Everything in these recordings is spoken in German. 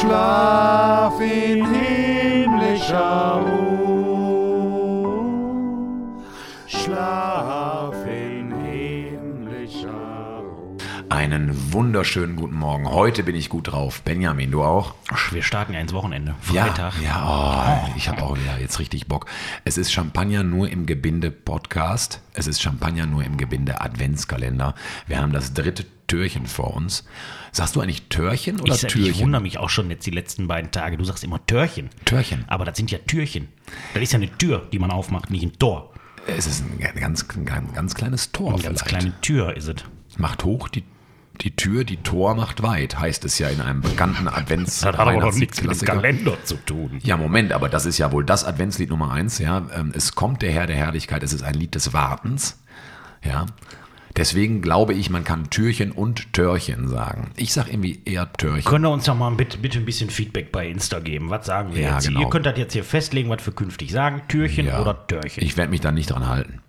Schlaf in himmlischer Ruhe. Schlaf in himmlischer Ruhe. Einen wunderschönen guten Morgen. Heute bin ich gut drauf. Benjamin, du auch? Wir starten ja ins Wochenende. Ja, Freitag. ja, oh, ich habe auch ja, jetzt richtig Bock. Es ist Champagner nur im Gebinde Podcast. Es ist Champagner nur im Gebinde Adventskalender. Wir haben das dritte Türchen vor uns. Sagst du eigentlich Törchen oder Ich, Türchen? ich wundere mich auch schon jetzt die letzten beiden Tage. Du sagst immer Törchen. Türchen. Aber das sind ja Türchen. Das ist ja eine Tür, die man aufmacht, nicht ein Tor. Es ist ein ganz, ein ganz kleines Tor Eine ganz vielleicht. kleine Tür ist es. Macht hoch die, die Tür, die Tor macht weit, heißt es ja in einem bekannten Advents Das hat aber doch nichts mit dem. Kalender zu tun. Ja, Moment, aber das ist ja wohl das Adventslied Nummer eins, ja. Ähm, Es kommt der Herr der Herrlichkeit, es ist ein Lied des Wartens, ja. Deswegen glaube ich, man kann Türchen und Törchen sagen. Ich sage irgendwie eher Törchen. Könnt ihr uns doch mal bitte, bitte ein bisschen Feedback bei Insta geben? Was sagen wir Ja, jetzt? genau. Ihr könnt das jetzt hier festlegen, was wir künftig sagen. Türchen Ja. oder Törchen. Ich werde mich da nicht dran halten.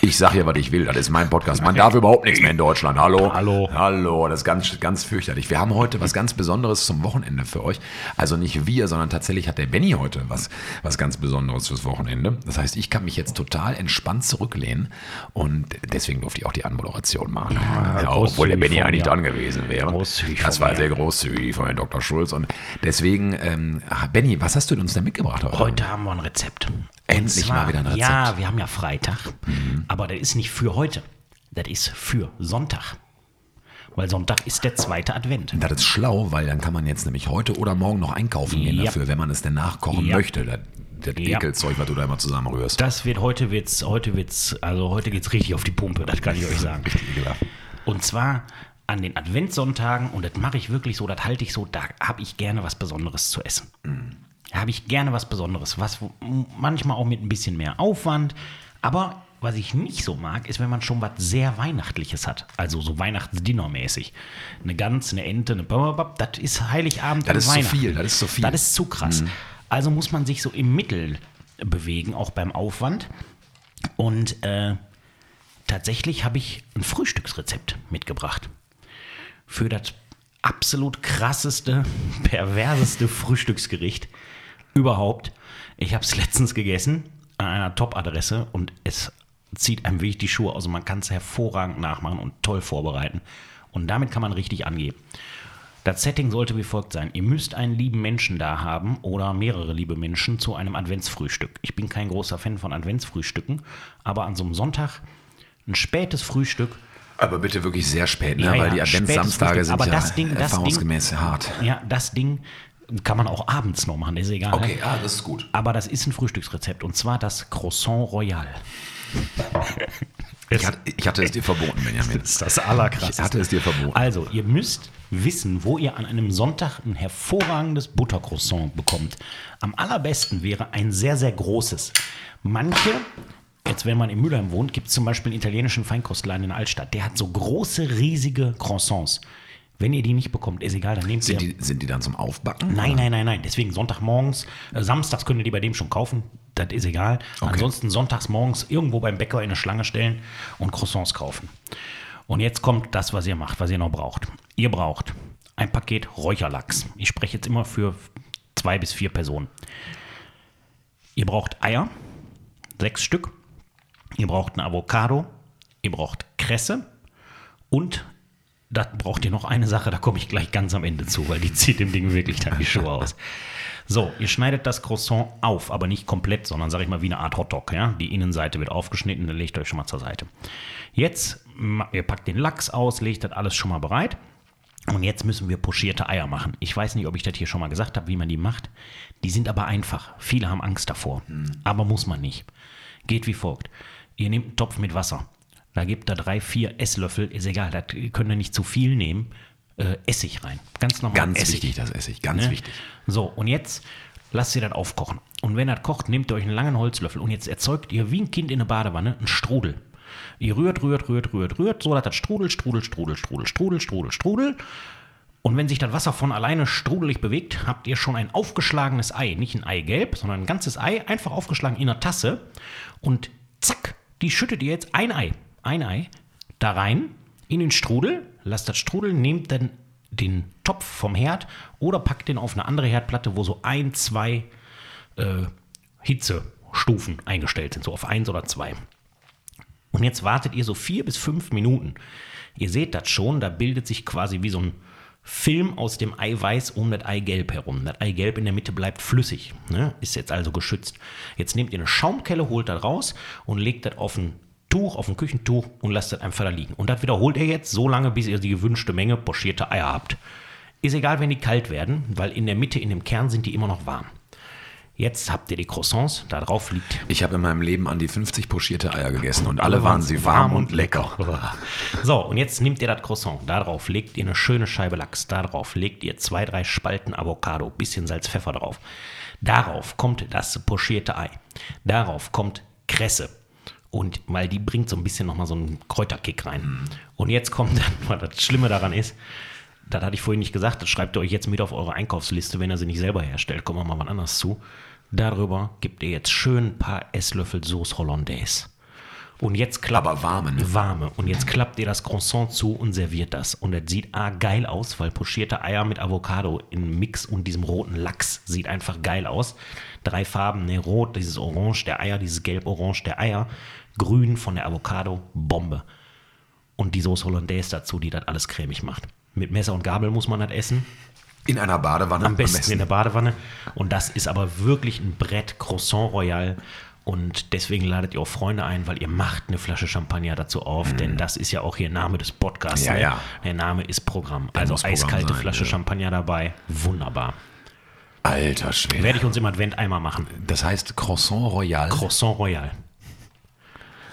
Ich sage ja, was ich will. Das ist mein Podcast. Man darf überhaupt nichts mehr in Deutschland. Hallo? Hallo. Hallo. Das ist ganz, ganz fürchterlich. Wir haben heute was ganz Besonderes zum Wochenende für euch. Also nicht wir, sondern tatsächlich hat der Benny heute was, was ganz Besonderes fürs Wochenende. Das heißt, ich kann mich jetzt total entspannt zurücklehnen und deswegen durfte ich auch die Anmoderation machen. Ja, obwohl der Benny eigentlich dran gewesen wäre. Großzügig Das war sehr großzügig von Herrn Dr. Schulz. Und deswegen, ähm, Benny, was hast du uns denn mitgebracht heute? Heute haben wir ein Rezept. Endlich mal wieder ein Rezept. Mhm. Ja, wir haben ja Freitag, aber das ist nicht für heute. Das ist für Sonntag. Weil Sonntag ist der zweite Advent. Das ist schlau, weil dann kann man jetzt nämlich heute oder morgen noch einkaufen gehen Ja. dafür, wenn man es denn nachkochen Ja. möchte. Das, das Ja. Ekelzeug, was du da immer zusammenrührst. Das wird heute wird's, heute wird's, also heute geht's richtig auf die Pumpe, das kann ich euch sagen. Ekelhaft. Und zwar an den Adventssonntagen, und das mache ich wirklich so, das halte ich so, da habe ich gerne was Besonderes zu essen. Da habe ich gerne was Besonderes, was manchmal auch mit ein bisschen mehr Aufwand, aber was ich nicht so mag, ist, wenn man schon was sehr Weihnachtliches hat. Also so Weihnachtsdinnermäßig. Eine Gans, eine Ente, eine Bababab, das ist Heiligabend Das und ist zu Weihnachten. viel, das ist zu viel. Mhm. Das ist zu krass. Also muss man sich so im Mittel bewegen, auch beim Aufwand. Und äh, tatsächlich habe ich ein Frühstücksrezept mitgebracht. Für das absolut krasseste, perverseste Frühstücksgericht überhaupt. Ich habe es letztens gegessen an einer Top-Adresse und es zieht einem wirklich die Schuhe aus und man kann es hervorragend nachmachen und toll vorbereiten. Und damit kann man richtig angeben. Das Setting sollte wie folgt sein. Ihr müsst einen lieben Menschen da haben oder mehrere liebe Menschen zu einem Adventsfrühstück. Ich bin kein großer Fan von Adventsfrühstücken, aber an so einem Sonntag ein spätes Frühstück Aber bitte wirklich sehr spät, ne? Ja, weil ja, die Adventssamstage sind Aber ja das Ding- das erfahrungsgemäß hart. Ja, das Ding kann man auch abends noch machen, ist egal. Okay, ah, das ist gut. Aber das ist ein Frühstücksrezept und zwar das Croissant Royal. Ich hatte, ich hatte es dir verboten, Benjamin. Das ist das Ich Allerkrasseste. hatte es dir verboten. Also, ihr müsst wissen, wo ihr an einem Sonntag ein hervorragendes Buttercroissant bekommt. Am allerbesten wäre ein sehr, sehr großes. Manche, jetzt wenn man in Mülheim wohnt, gibt es zum Beispiel einen italienischen Feinkostladen in der Altstadt. Der hat so große, riesige Croissants. Wenn ihr die nicht bekommt, ist egal, dann nehmt Sind ihr. die, sind die dann zum Aufbacken? Nein, nein, nein, nein. Deswegen Sonntagmorgens, äh, samstags könnt ihr die bei dem schon kaufen. Das ist egal. Ansonsten sonntags morgens irgendwo beim Bäcker in eine Schlange stellen und Croissants kaufen. Und jetzt kommt das, was ihr macht, was ihr noch braucht. Ihr braucht ein Paket Räucherlachs. Ich spreche jetzt immer für zwei bis vier Personen. Ihr braucht Eier, sechs Stück. Ihr braucht ein Avocado. Ihr braucht Kresse. Und da braucht ihr noch eine Sache, da komme ich gleich ganz am Ende zu, weil die zieht dem Ding wirklich dann die Schuhe aus. So, ihr schneidet das Croissant auf, aber nicht komplett, sondern sage ich mal wie eine Art Hotdog. Ja? Die Innenseite wird aufgeschnitten, dann legt ihr euch schon mal zur Seite. Jetzt, ihr packt den Lachs aus, legt das alles schon mal bereit. Und jetzt müssen wir pochierte Eier machen. Ich weiß nicht, ob ich das hier schon mal gesagt habe, wie man die macht. Die sind aber einfach. Viele haben Angst davor. Aber muss man nicht. Geht wie folgt. Ihr nehmt einen Topf mit Wasser. Da gebt da drei, vier Esslöffel, ist egal, da könnt ihr nicht zu viel nehmen. Äh, Essig rein. Ganz normal. Ganz Essig. wichtig, das Essig. Ganz Ne? wichtig. So, und jetzt lasst ihr das aufkochen. Und wenn das kocht, nehmt ihr euch einen langen Holzlöffel und jetzt erzeugt ihr wie ein Kind in der Badewanne einen Strudel. Ihr rührt, rührt, rührt, rührt, rührt, so dass das Strudel, Strudel, Strudel, Strudel, Strudel, Strudel, Strudel. Und wenn sich das Wasser von alleine strudelig bewegt, habt ihr schon ein aufgeschlagenes Ei. Nicht ein Eigelb, sondern ein ganzes Ei, einfach aufgeschlagen in einer Tasse. Und zack, die schüttet ihr jetzt ein Ei, ein Ei, da rein, in den Strudel, lasst das Strudel, nehmt dann den Topf vom Herd oder packt den auf eine andere Herdplatte, wo so ein, zwei äh, Hitzestufen eingestellt sind, so auf eins oder zwei. Und jetzt wartet ihr so vier bis fünf Minuten. Ihr seht das schon, da bildet sich quasi wie so ein Film aus dem Eiweiß um das Eigelb herum. Das Eigelb in der Mitte bleibt flüssig, ne? ist jetzt also geschützt. Jetzt nehmt ihr eine Schaumkelle, holt das raus und legt das auf ein Tuch, auf ein Küchentuch und lasst das einfach da liegen. Und das wiederholt ihr jetzt so lange, bis ihr die gewünschte Menge pochierte Eier habt. Ist egal, wenn die kalt werden, weil in der Mitte, in dem Kern sind die immer noch warm. Jetzt habt ihr die Croissants, da drauf liegt. Ich habe in meinem Leben an die 50 pochierte Eier gegessen und alle waren sie warm und lecker. So, und jetzt nehmt ihr das Croissant, da drauf legt ihr eine schöne Scheibe Lachs, da drauf legt ihr zwei, drei Spalten Avocado, bisschen Salz, Pfeffer drauf. Darauf kommt das pochierte Ei. Darauf kommt Kresse. Und weil die bringt so ein bisschen nochmal so einen Kräuterkick rein. Und jetzt kommt dann, was das Schlimme daran ist, das hatte ich vorhin nicht gesagt, das schreibt ihr euch jetzt mit auf eure Einkaufsliste, wenn ihr sie nicht selber herstellt. Kommen wir mal was anderes zu. Darüber gebt ihr jetzt schön ein paar Esslöffel Sauce Hollandaise. Und jetzt klappt. Aber warme, ne? Warme. Und jetzt klappt ihr das Croissant zu und serviert das. Und es sieht A geil aus, weil pochierte Eier mit Avocado im Mix und diesem roten Lachs sieht einfach geil aus. Drei Farben, ne, rot, dieses Orange der Eier, dieses Gelb-Orange der Eier, grün von der Avocado, Bombe. Und die Sauce Hollandaise dazu, die das alles cremig macht. Mit Messer und Gabel muss man das essen. In einer Badewanne. Am besten in der Badewanne. Und das ist aber wirklich ein Brett Croissant Royal. Und deswegen ladet ihr auch Freunde ein, weil ihr macht eine Flasche Champagner dazu auf, denn das ist ja auch hier Name des Podcasts. Mhm. Ja, ne? ja. Der Name ist Programm. Der also eiskalte sein, Flasche ja. Champagner dabei. Wunderbar. Alter Schwede. Werde ich uns im Advent einmal machen. Das heißt Croissant Royal, Croissant Royal.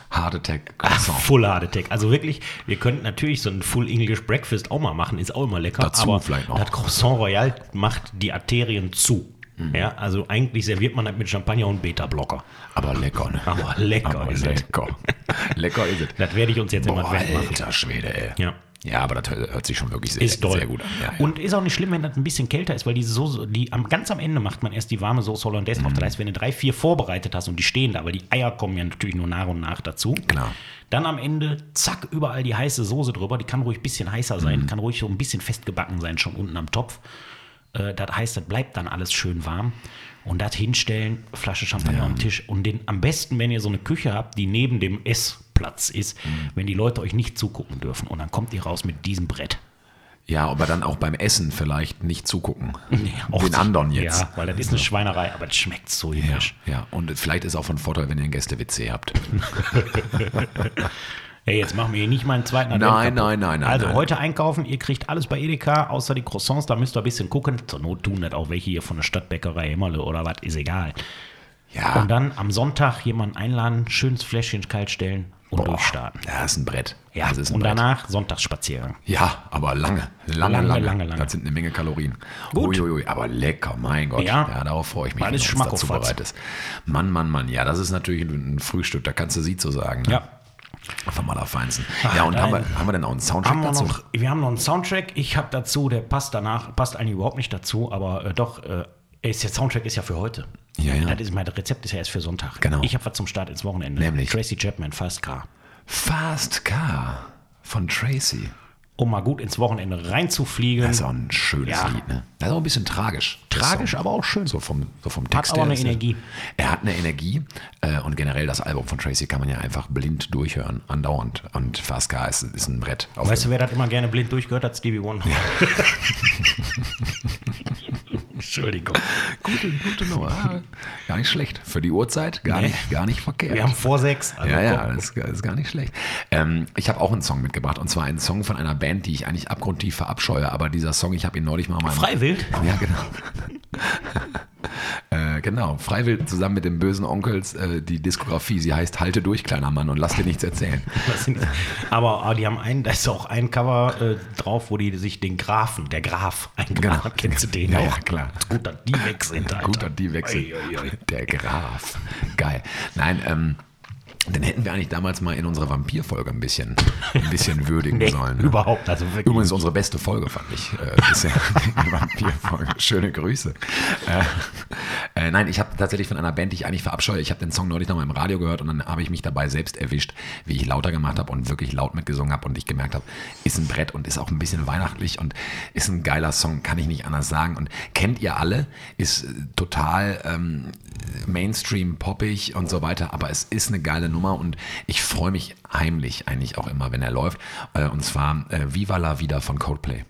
Hard Attack Croissant. Full Hard Attack. Also wirklich, wir könnten natürlich so ein Full English Breakfast auch mal machen, ist auch immer lecker. Dazu aber vielleicht noch. das Croissant Royal macht die Arterien zu. Mhm. Ja, also eigentlich serviert man das mit Champagner und Beta-Blocker. Aber lecker, ne? Aber lecker Aber ist es. lecker. lecker ist es. Das werde ich uns jetzt im Boah, Advent machen. alter Schwede, ey. Ja. Ja, aber das hört sich schon wirklich sehr, sehr gut an. Ja. Und ist auch nicht schlimm, wenn das ein bisschen kälter ist, weil diese Soße, die am, ganz am Ende macht man erst die warme Soße Hollandaise drauf. Das heißt, wenn du drei, vier vorbereitet hast und die stehen da, weil die Eier kommen ja natürlich nur nach und nach dazu. Klar. Dann am Ende, zack, überall die heiße Soße drüber. Die kann ruhig ein bisschen heißer sein, kann ruhig so ein bisschen festgebacken sein, schon unten am Topf. Äh, das heißt, das bleibt dann alles schön warm. Und das hinstellen, Flasche Champagner am Tisch. Und den am besten, wenn ihr so eine Küche habt, die neben dem Essplatz ist, wenn die Leute euch nicht zugucken dürfen. Und dann kommt ihr raus mit diesem Brett. ja, aber dann auch beim Essen vielleicht nicht zugucken. Auch Den anderen jetzt. Ja, weil das ist eine Schweinerei, aber das schmeckt so Ja, himmlisch. ja, und vielleicht ist auch von Vorteil, wenn ihr ein Gäste-WC habt. Hey, jetzt machen wir hier nicht mal einen zweiten Advent Nein, kaputt. nein, nein, nein, Also nein. heute einkaufen, ihr kriegt alles bei Edeka, außer die Croissants, da müsst ihr ein bisschen gucken. Zur Not tun das auch welche hier von der Stadtbäckerei Himmerle oder was, ist egal. Ja, Und dann am Sonntag jemanden einladen, schönes Fläschchen kalt stellen und boah, durchstarten. Ja, ist ein Brett. Ja, das ist ein und Brett. danach Sonntagsspaziergang. Ja, aber lange, lange, Lange, lange, lange. Das sind eine Menge Kalorien. Gut. Uiuiui, aber lecker, mein Gott. Ja. Ja, darauf freue ich mich, Alles wenn uns dazu Schmackofatz. bereitest. Mann, Mann, Mann. Ja, das ist natürlich ein Frühstück, da kannst du sie zu sagen. Ne? Ja. Vom Allerfeinsten. Ja, und nein. haben wir, haben wir denn auch einen Soundtrack Haben wir, dazu? noch, wir haben noch einen Soundtrack. Ich habe dazu, der passt danach, passt eigentlich überhaupt nicht dazu, aber äh, doch, äh, ist, der Soundtrack ist ja für heute. Ja, ja. Das ist, mein Rezept ist ja erst für Sonntag. Genau. Ich habe was zum Start ins Wochenende. Nämlich? Tracy Chapman, Fast Car. Fast Car von Tracy. Um mal gut ins Wochenende reinzufliegen. Das ist auch ein schönes Ja. Lied, ne? Das ist auch ein bisschen tragisch. Tragisch, Song. aber auch schön. So vom, so vom Hat Text aber her eine Energie. Er hat eine Energie äh, und generell das Album von Tracy kann man ja einfach blind durchhören, andauernd. Und Fast Car ist, ist ein Brett. Weißt du, wer das immer gerne blind durchgehört hat? Stevie Wonder. Entschuldigung. gute, gute Nummer. Ah, Gar nicht schlecht. Für die Uhrzeit gar, Nee. nicht, gar nicht verkehrt. Wir haben vor sechs. also ja, ja, das ist, das ist gar nicht schlecht. Ähm, ich habe auch einen Song mitgebracht und zwar einen Song von einer Band, die ich eigentlich abgrundtief verabscheue, aber dieser Song, ich habe ihn neulich mal mal. Freiwild? Ja, genau. Genau. Freiwild zusammen mit den bösen Onkels äh, die Diskografie. Sie heißt Halte durch, kleiner Mann, und lass dir nichts erzählen. Aber, aber die haben einen, da ist auch ein Cover äh, drauf, wo die sich den Grafen, der Graf, eingebracht Genau. Kennst du den Ja, auch? ja, klar. Gut, dass die weg sind, Alter. Gut, dass die. Der Graf. Geil. Nein, ähm, dann hätten wir eigentlich damals mal in unserer Vampir-Folge ein bisschen, ein bisschen würdigen Nee, sollen. ne? überhaupt. Also wirklich. Übrigens unsere beste Folge, fand ich. Äh, bisher. die Vampir-Folge. Schöne Grüße. Äh, äh, nein, ich habe tatsächlich von einer Band, die ich eigentlich verabscheue, ich habe den Song neulich noch mal im Radio gehört und dann habe ich mich dabei selbst erwischt, wie ich lauter gemacht habe und wirklich laut mitgesungen habe und ich gemerkt habe, ist ein Brett und ist auch ein bisschen weihnachtlich und ist ein geiler Song, kann ich nicht anders sagen. Und kennt ihr alle, ist total ähm, Mainstream, poppig und so weiter, aber es ist eine geile Nummer und ich freue mich heimlich eigentlich auch immer, wenn er läuft. Äh, und zwar äh, Viva la Vida von Coldplay.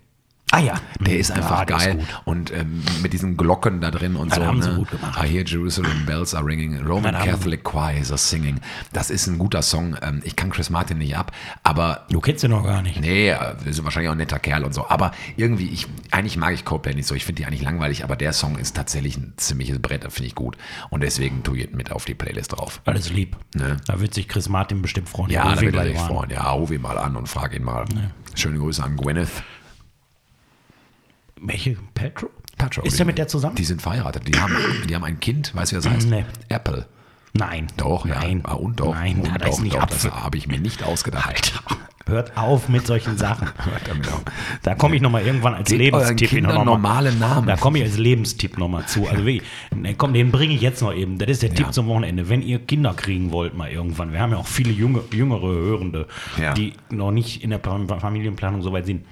Ah ja. Der ist einfach geil gut. und ähm, mit diesen Glocken da drin und Ja, so. haben sie ne? gut gemacht. I hear Jerusalem bells are ringing, Roman Ja, da haben- Catholic choirs are singing. Das ist ein guter Song. Ähm, ich kann Chris Martin nicht ab, aber Du kennst ihn noch gar nicht. Nee, äh, ist wahrscheinlich auch ein netter Kerl und so. Aber irgendwie, ich, eigentlich mag ich Coldplay nicht so. Ich finde die eigentlich langweilig, aber der Song ist tatsächlich ein ziemliches Brett, das finde ich gut. Und deswegen tue ich ihn mit auf die Playlist drauf. Alles lieb. Ne? Da wird sich Chris Martin bestimmt freuen. Ja, da wird er sich freuen. Ja, ruf ihn mal an und frag ihn mal. Schöne Grüße an Gwyneth. Welche? Petro? Paltrow. Ist der mit der zusammen? Die sind verheiratet. Die haben, die haben ein Kind. Weißt du, wie das heißt? Nee. Apple. Nein. Doch, Nein. ja. Ah, Und doch. Nein, und da doch, ist nicht doch. Das habe ich mir nicht ausgedacht. Alter. Hört auf mit solchen Sachen. Da komme ich nochmal irgendwann als Gebt Lebenstipp mal- normale Namen. Da komme ich als Lebenstipp nochmal zu. Also wirklich, ne, komm, den bringe ich jetzt noch eben. Das ist der Tipp zum Wochenende. Wenn ihr Kinder kriegen wollt mal irgendwann, wir haben ja auch viele junge, jüngere Hörende, Ja. die noch nicht in der Pla- Familienplanung so weit sind.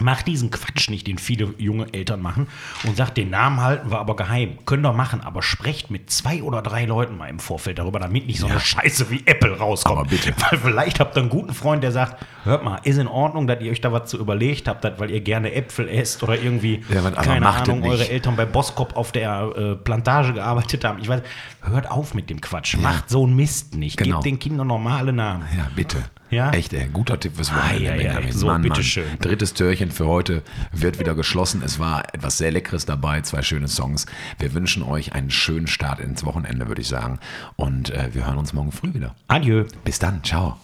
Macht diesen Quatsch nicht, den viele junge Eltern machen und sagt, den Namen halten wir aber geheim. Könnt ihr machen, aber sprecht mit zwei oder drei Leuten mal im Vorfeld darüber, damit nicht so eine Scheiße wie Apple rauskommt. Aber bitte. Weil vielleicht habt ihr einen guten Freund, der sagt, hört mal, ist in Ordnung, dass ihr euch da was zu überlegt habt, weil ihr gerne Äpfel esst oder irgendwie, Ja, keine Ahnung, eure Eltern bei Boskop auf der äh, Plantage gearbeitet haben. Ich weiß, hört auf mit dem Quatsch. Macht so einen Mist nicht. Genau. Gebt den Kindern normale Namen. Ja, bitte. Ja? Echt, ey. Guter Tipp fürs Ah, Wochenende. ja, ja, Benjamin. so, bitteschön. Drittes Türchen für heute wird wieder geschlossen. Es war etwas sehr Leckeres dabei, zwei schöne Songs. Wir wünschen euch einen schönen Start ins Wochenende, würde ich sagen. Und äh, wir hören uns morgen früh wieder. Adieu. Bis dann. Ciao.